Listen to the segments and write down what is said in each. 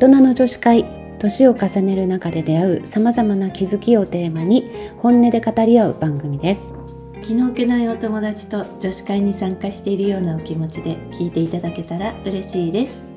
人の女子会年を重ねる中で出会うさまざまな気づきをテーマに本音で語り合う番組です。気の置けないお友達と女子会に参加しているようなお気持ちで聞いていただけたら嬉しいです。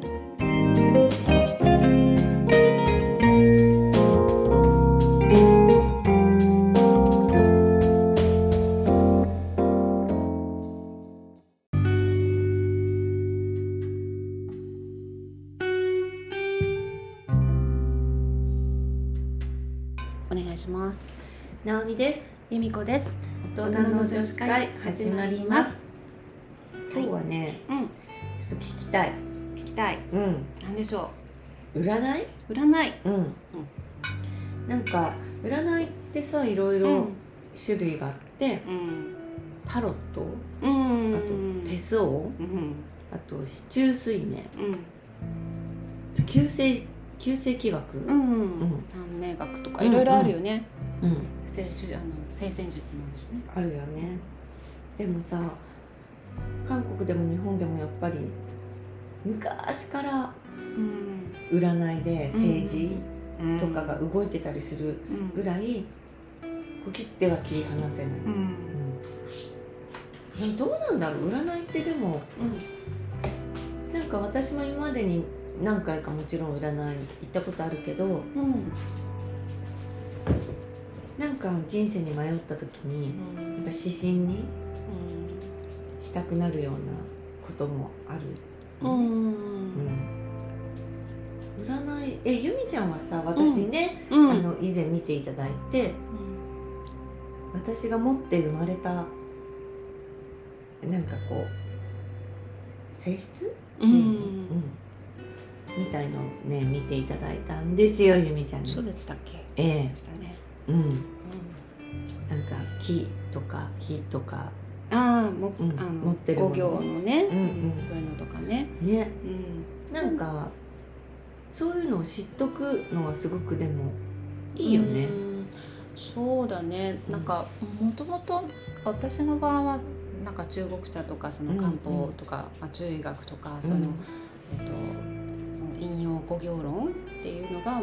お願いします。なおみです。由美子です。大人の女子会始まります。今日はねうん。ちょっと聞きたい。聞きたい。うん。何でしょ占い？う占い。うん、なんか占いってさいろいろ種類があって、うん。タロット？うん。あと手相？うん。あと四柱推命うん。旧世旧世紀学？ううん。ん。三名学とかいろいろあるよね。うん聖術あの聖戦術もあるしね。あるよね。でもさ韓国でも日本でもやっぱり昔からうん。占いで政治うん。とかが動いてたりするうん。ぐらいこう切っては切り離せない、うん。うん。どうなんだろう？占いってでもなんか私も今までに何回かもちろん占い行ったことあるけどうんなんか人生に迷った時にうんやっぱ指針にしたくなるようなこともあるうんね、うん。うん。占い。えゆみちゃんはさ私ね、うん。あの以前見ていただいて私が持って生まれたなんかこう性質、うん。うん。みたいのをね見ていただいたんですよゆみちゃんに。そうでしたっけ？ええ。したね。うん。なんか木とか火とか。ああもうん。あの持ってるもの。五行のね。うんうん。そういうのとかね。ね。うん。なんかそういうのを知っとくのはすごくでもいいよね。うん。そうだね。なんかもともと私の場合はなんか中国茶とかその漢方とか、まあ、中医学とかその、うん五行論っていうのが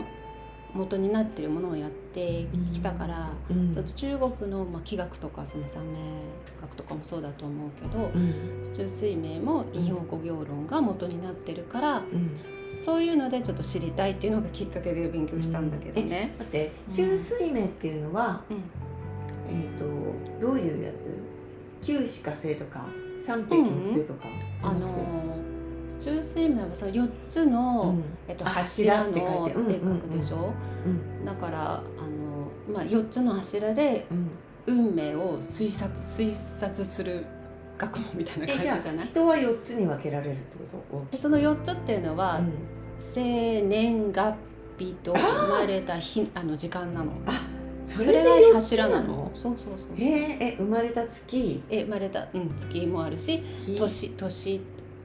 元になってるものをやってきたから、うん。ちょっと中国の、まあ、気学とかその三名学とかもそうだと思うけどうん。四柱推命も引用五行論が元になってるからうん。そういうのでちょっと知りたいっていうのがきっかけで勉強したんだけどね。待って四柱推命っていうのは、うん。えっ、とどういうやつ？九死火星とか三匹木星とかじゃあのなくて、四柱推命はその4つの、うん。えっと、あ柱柱って書くでしょ、うんだからあの、まあ、4つの柱でうん。運命を推察推察する学問みたいな感じじゃない？人は四つに分けられるってこと？でその4つっていうのは、うん。生年月日と生まれた日あの時間なの。そそれが柱なの。そうそうそうへええ生まれた月？え生まれた、うん、月もあるし日。年年うん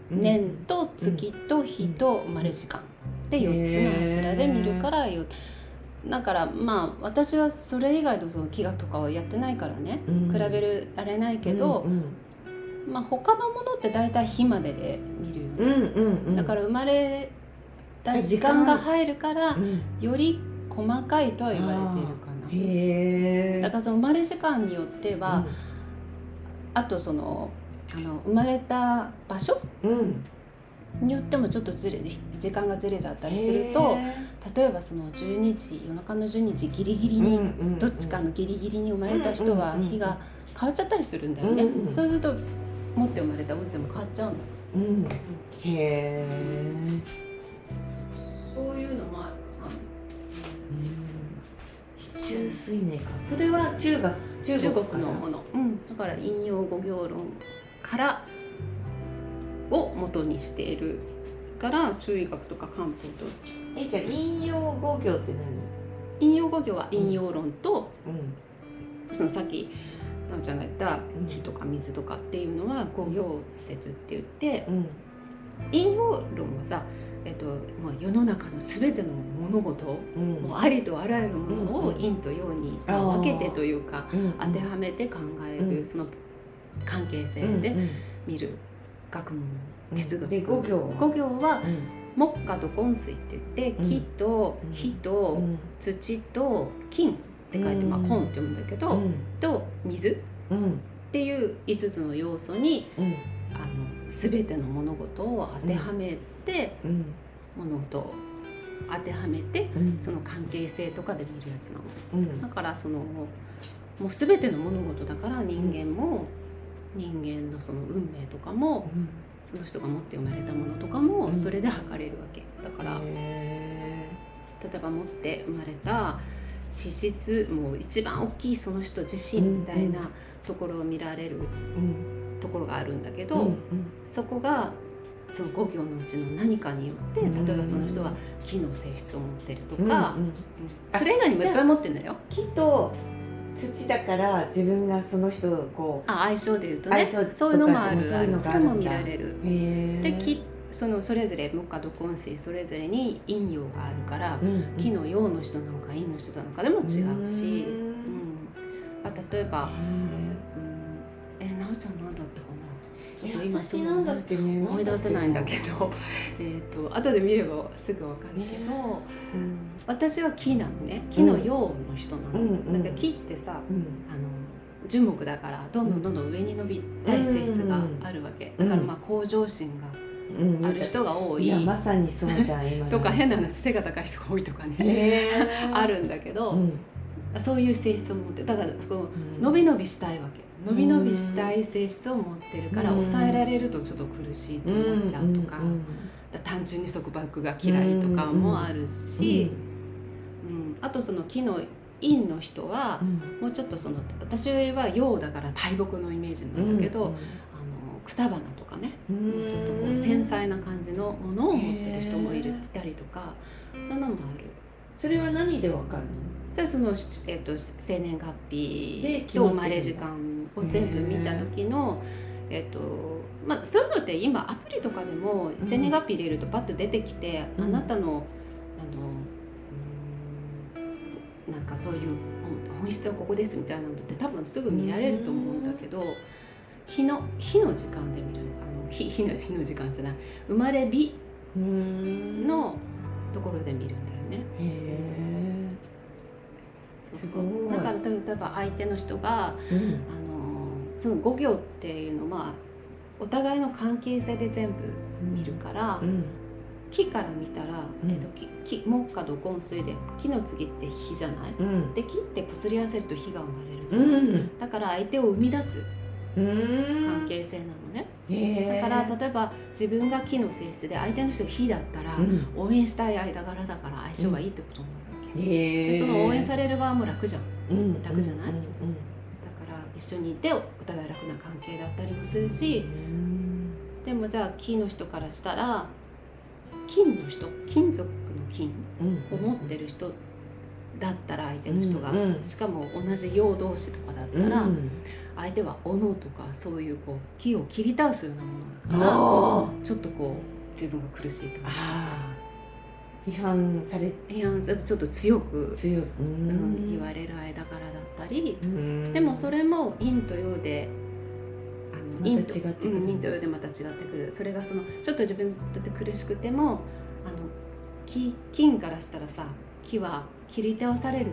年と月と日と生まれ時間。で4つの柱で見るからよだからまあ私はそれ以外のその気学とかはやってないからね。うん。比べられないけどう、んまあ他のものって大体日までで見るよね、うんうんうん。だから生まれた時間が入るからうん。より細かいとは言われているかな。だからその生まれ時間によっては、あとそのあの生まれた場所？うん。うんによってもちょっとずれ時間がずれちゃったりするとへ例えばその12時夜中の12時ギリギリーに、うんうんどっちかのギリギリに生まれた人はうんうんうんうん。日が変わっちゃったりするんだよね、うんうんそうすると持って生まれた運勢も変わっちゃうの。うん。へえそういうのもある。四柱推命か。それは中学中中国国のもの、うん、だから引用五行論からを元にしているから中医学とか漢方と。えじゃあ引用五行って引用五行は引用論と、何そのさっきなおちゃんが言ったうん。火とか水とかっていうのは五行説って言ってうん。うん引用論はさ、えっとまあ、世の中の全ての物事うん。もうありとあらゆるものをうんうん陰と陽に分けてというかうん。当てはめて考える、うん。その関係性でうんうん見る学問哲学。で五行は？五行は木火土金水って言って木と火と土と金って書いて、まあ、金って読むんだけど、と水っていう5つの要素に、あの全ての物事を当てはめて、物事を当てはめて、その関係性とかで見るやつなの。だからそのもう全ての物事だから人間も、人間のその運命とかも、その人が持って生まれたものとかもそれで測れるわけ。だから、例えば持って生まれた資質もう一番大きいその人自身みたいなところを見られるところがあるんだけど、そこがその5行のうちの何かによって例えばその人は木の性質を持ってるとか、それ以外にもいっぱい持ってるんだよ。木と土だから自分がその人をこうあ相性でいうとね。そういうのもある。そういうのがも見られる。で木そのそれぞれ木下土根水それぞれに陰陽があるから、うんうん、木の陽の人なのか陰の人なのかでも違うし、うん、あ例えば、と今私なんだっけね思い出せないんだけど えと後で見ればすぐ分かるけど、うん。私は木なのね。木の陽の人なの、か木ってさ、うん、あの樹木だからどんどんどんどん上に伸びたい性質があるわけ、だからまあ向上心がある人が多い、いやまさにそうじゃん今とか変な話背が高い人が多いとかね。あるんだけど、そういう性質を持ってだからその伸び伸びしたいわけ伸び伸びしたい性質を持ってるから抑えられるとちょっと苦しいと思っちゃうとか,、単純に束縛が嫌いとかもあるし。あとその木の陰の人は、もうちょっとその私は陽だから大木のイメージなんだけど、あの草花とかね、うちょっとこう繊細な感じのものを持ってる人もいるたりとかそういうのもある。それは何でわかるの？それその、えーと、生年月日と生まれ時間を全部見た時の、えーとまあ、そういうのって今アプリとかでも生年月日入れるとパッと出てきて、うん、あなたのあのなんかそういう本質はここですみたいなのって多分すぐ見られると思うんだけど日の日の時間で見るあの日日の日の時間じゃない。生まれ日のところで見るんだよね。へそうそう。だから例えば相手の人が、うん、あのその5行っていうのはお互いの関係性で全部見るから、うん。木から見たら、うん、えーと、木木木下土根水で木の次って火じゃない、うん、で木ってこすり合わせると火が生まれるじゃない、うん、だから相手を生み出す関係性なのね、だから例えば自分が木の性質で相手の人が火だったら、応援したい間柄だから相性がいいってことになるわけ、でその応援される側も楽じゃん、楽じゃない、だから一緒にいてお互い楽な関係だったりもするし、でもじゃあ木の人からしたら金の人金属の金を持ってる人だったら相手の人が、うん。うん、しかも同じ陽同士とかだったら、うん、相手は斧とかそういうこう木を切り倒すようなものだからちょっとこう自分が苦しいとか批判され批判ちょっと強く強、うん、言われる間柄だったり。でもそれも陰と陽で陰と陰と陽でまた違ってくる。それがそのちょっと自分にとって苦しくてもあの木金からしたらさ木は切り倒される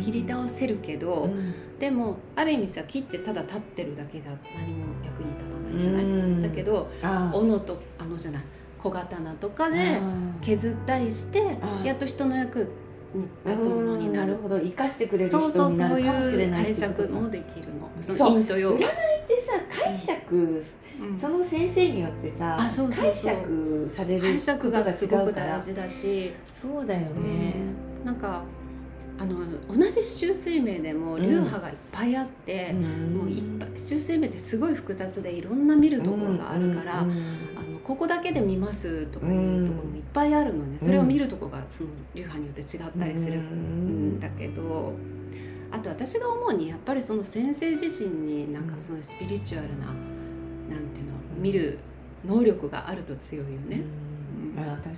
切り倒せるけど、うん、でもある意味さ木ってただ立ってるだけじゃ何も役に立たないじゃない、うん、だけど斧とあのじゃない。小刀とかで削ったりしてやっと人の役に立つものになる。なるほど。生かしてくれる人になるかもしれないそうそうそういう解釈もできるの。その陰と陽。占いってさ解釈、うん、その先生によってさ解釈されることが違うから。大事だし。そうだよね、うん、なんかあの同じ市中水明でも流派がいっぱいあって、うん、もういっぱい市中水明ってすごい複雑でいろんな見るところがあるから、あのここだけで見ますとかいうところもいっぱいあるのね、それを見るとこがその流派によって違ったりするんだけど。あと私が思うにやっぱりその先生自身になんかそのスピリチュアルな、うん、なんていうの見る能力があると強いよね。うん、あ確かに、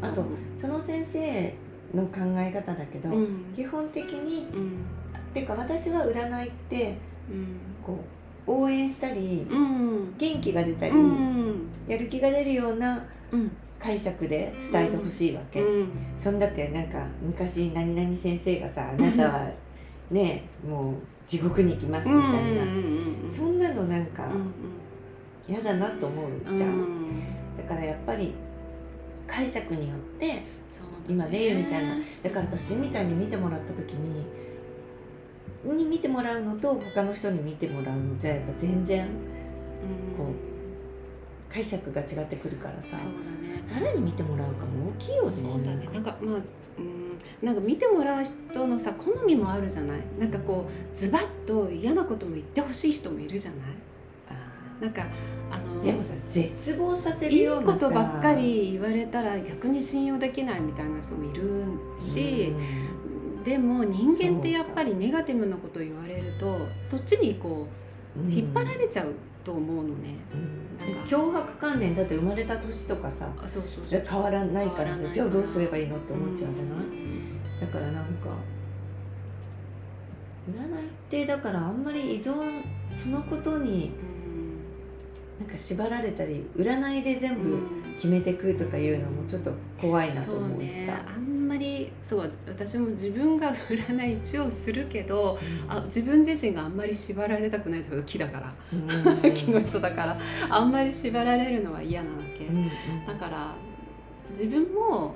あとその先生の考え方だけど、基本的に、うん、っていうか私は占いって、こう応援したり、元気が出たり、やる気が出るような解釈で伝えてほしいわけ、うん、そんだけなんか昔何々先生がさあなたはねもう地獄に行きますみたいな、そんなのなんか嫌だなと思うじゃん、だからやっぱり解釈によって、今ねゆみちゃんが。だから私ゆみちゃんに見てもらった時にに見てもらうのと他の人に見てもらうのじゃやっぱ全然こう解釈が違ってくるからさ、ね、誰に見てもらうかも？大きいよね。そうだね。なんかまあうん。なんか見てもらう人のさ好みもあるじゃない？なんかこうズバッと嫌なことも言ってほしい人もいるじゃない？なんかでもさ絶望させるようないいことばっかり言われたら逆に信用できないみたいな人もいるし、でも人間ってやっぱりネガティブなこと言われるとそっちにこう引っ張られちゃうと思うのね、うん、なんか。脅迫観念だって生まれた年とかさ変わらないからさじゃあどうすればいいのって思っちゃうじゃない、だからなんか占いってだからあんまり依存そのことになんか縛られたり占いで全部決めてくとかいうのもちょっと怖いなと思うしさ、ね、あんまりそう私も自分が占い一応するけど、うん、あ自分自身があんまり縛られたくないって木だから、うん、木の人だからあんまり縛られるのは嫌なわけ、うんうん、だから自分も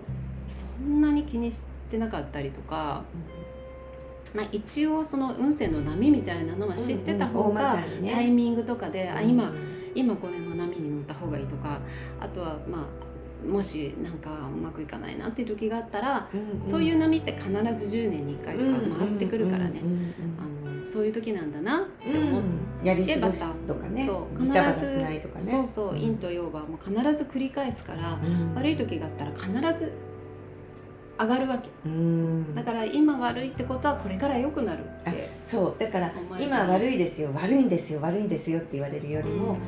そんなに気にしてなかったりとか、まあ、一応その運勢の波みたいなのは知ってた方がタイミングとかで、あ今今これの波に乗った方がいいとかあとはまあもしなんかうまくいかないなっていう時があったら、うんうん、そういう波って必ず10年に1回とか回ってくるからね、あのそういう時なんだなって思って、うん、やり過ごすとかね。そう必ずしないとかね。そうそう陰と陽はもう必ず繰り返すから、悪い時があったら必ず上がるわけ。だから今悪いってことはこれから良くなるってそう。だから今悪いですよ悪いんですよ悪いんですよって言われるよりも、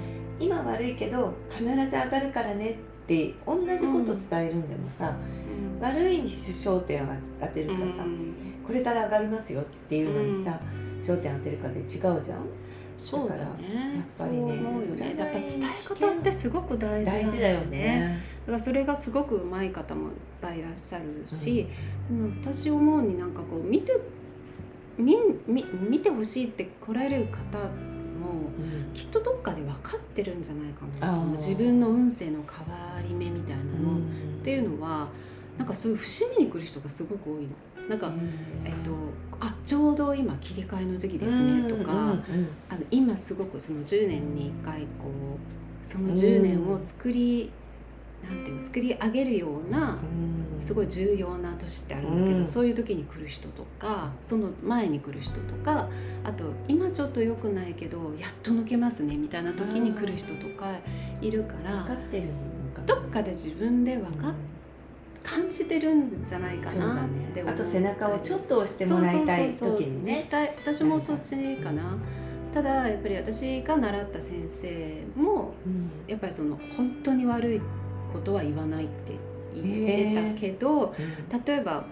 今悪いけど必ず上がるからねって同じこと伝えるんでもさ、うん、悪いに焦点を当てるかさ、うん、これから上がりますよっていうのにさ、焦点当てるかで違うじゃん？そうだね。やっぱりね、ねやっぱ伝え方ってすごく大事、ね、大事だよね。だからそれがすごく上手い方もいっぱいいらっしゃるし、うん、でも私思うになんかこう見て見見見てほしいって来られる方も、うん、きっとどっかで分かってるんじゃないかなと自分の運勢の変わり目みたいなの、うん、っていうのはなんかそういう節目に来る人がすごく多いの。なんか、えっと、あちょうど今切り替えの時期ですねとか、あの今すごくその10年に1回こうその10年を作りなんていう作り上げるようなすごい重要な年ってあるんだけど、うん、そういう時に来る人とかその前に来る人とかあと今ちょっと良くないけどやっと抜けますねみたいな時に来る人とかいるからどっかで自分で分かっ感じてるんじゃないかなってね、あと背中をちょっと押してもらいたい時にね。絶対私もそっちかな。ただやっぱり私が習った先生も、やっぱりその本当に悪いことは言わないって言ってたけど、えー、例えば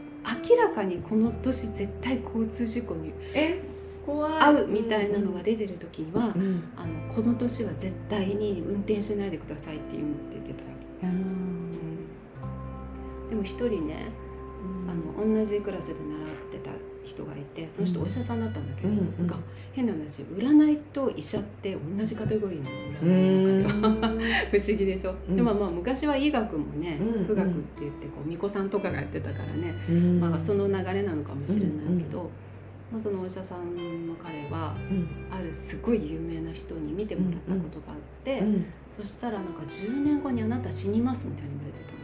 明らかにこの年絶対交通事故に遭うみたいなのが出てる時には、うん、あのこの年は絶対に運転しないでくださいって言ってた、うん、でも一人ね、あの同じクラスで習ってた人がいてその人お医者さんだったんだけど、うんか変な話占いと医者って同じカテゴリーなの 不思議でしょ、うん、でもまあ昔は医学もね、うん、学って言ってこう巫女さんとかがやってたからね、まあ、その流れなのかもしれないけど。まあ、そのお医者さんの彼は、あるすごい有名な人に見てもらったことがあって、そしたらなんか10年後にあなた死にますみたいに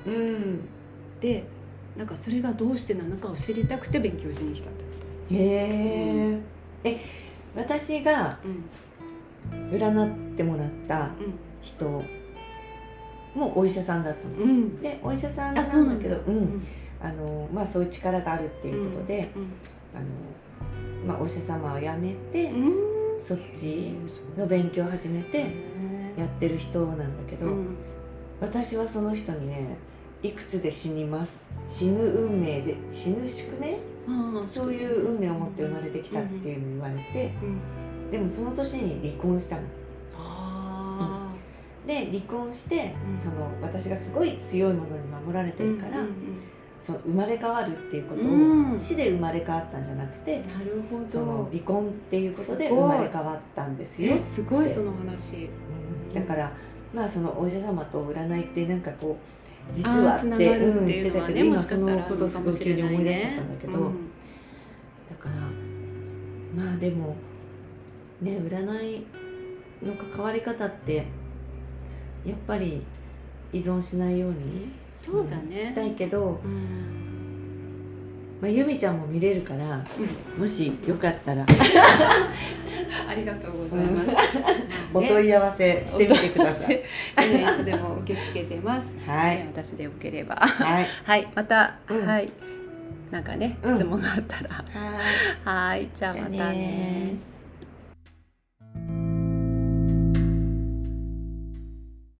言われてたの。でなんかそれがどうしてなのかを知りたくて勉強しに来たってへえ、え私が占ってもらった人もお医者さんだったの、うん、でお医者さんなんだけどうんあのまあ、そういう力があるっていうことで、あのまあ、お医者様を辞めて、そっちの勉強を始めてやってる人なんだけど、私はその人にねいくつで死にます死ぬ運命で死ぬ宿命？そう。いう運命を持って生まれてきたっていうのを言われて、でもその年に離婚したの。で離婚して、うん。その私がすごい強いものに守られてるから、うんその生まれ変わるっていうことを、うん。死で生まれ変わったんじゃなくて、なるほど。その離婚っていうことで生まれ変わったんですよえ。すごいその話。うん。だからまあそのお医者様と占いってなんかこう実はってっていうのはね言ってたけど今そのことすごい急に思い出しちゃったんだけど、うん。だからまあでもね占いの関わり方ってやっぱり依存しないようにそうだねしたいけど、うんまあ、由美ちゃんも見れるからうんもしよかったら ありがとうございます。お問い合わせしてみてください。い。いつでも受け付けてます。はいね私でよければ。はい はい、また、うんはい。なんかね、うん質問があったら。はいはい、じゃあまたね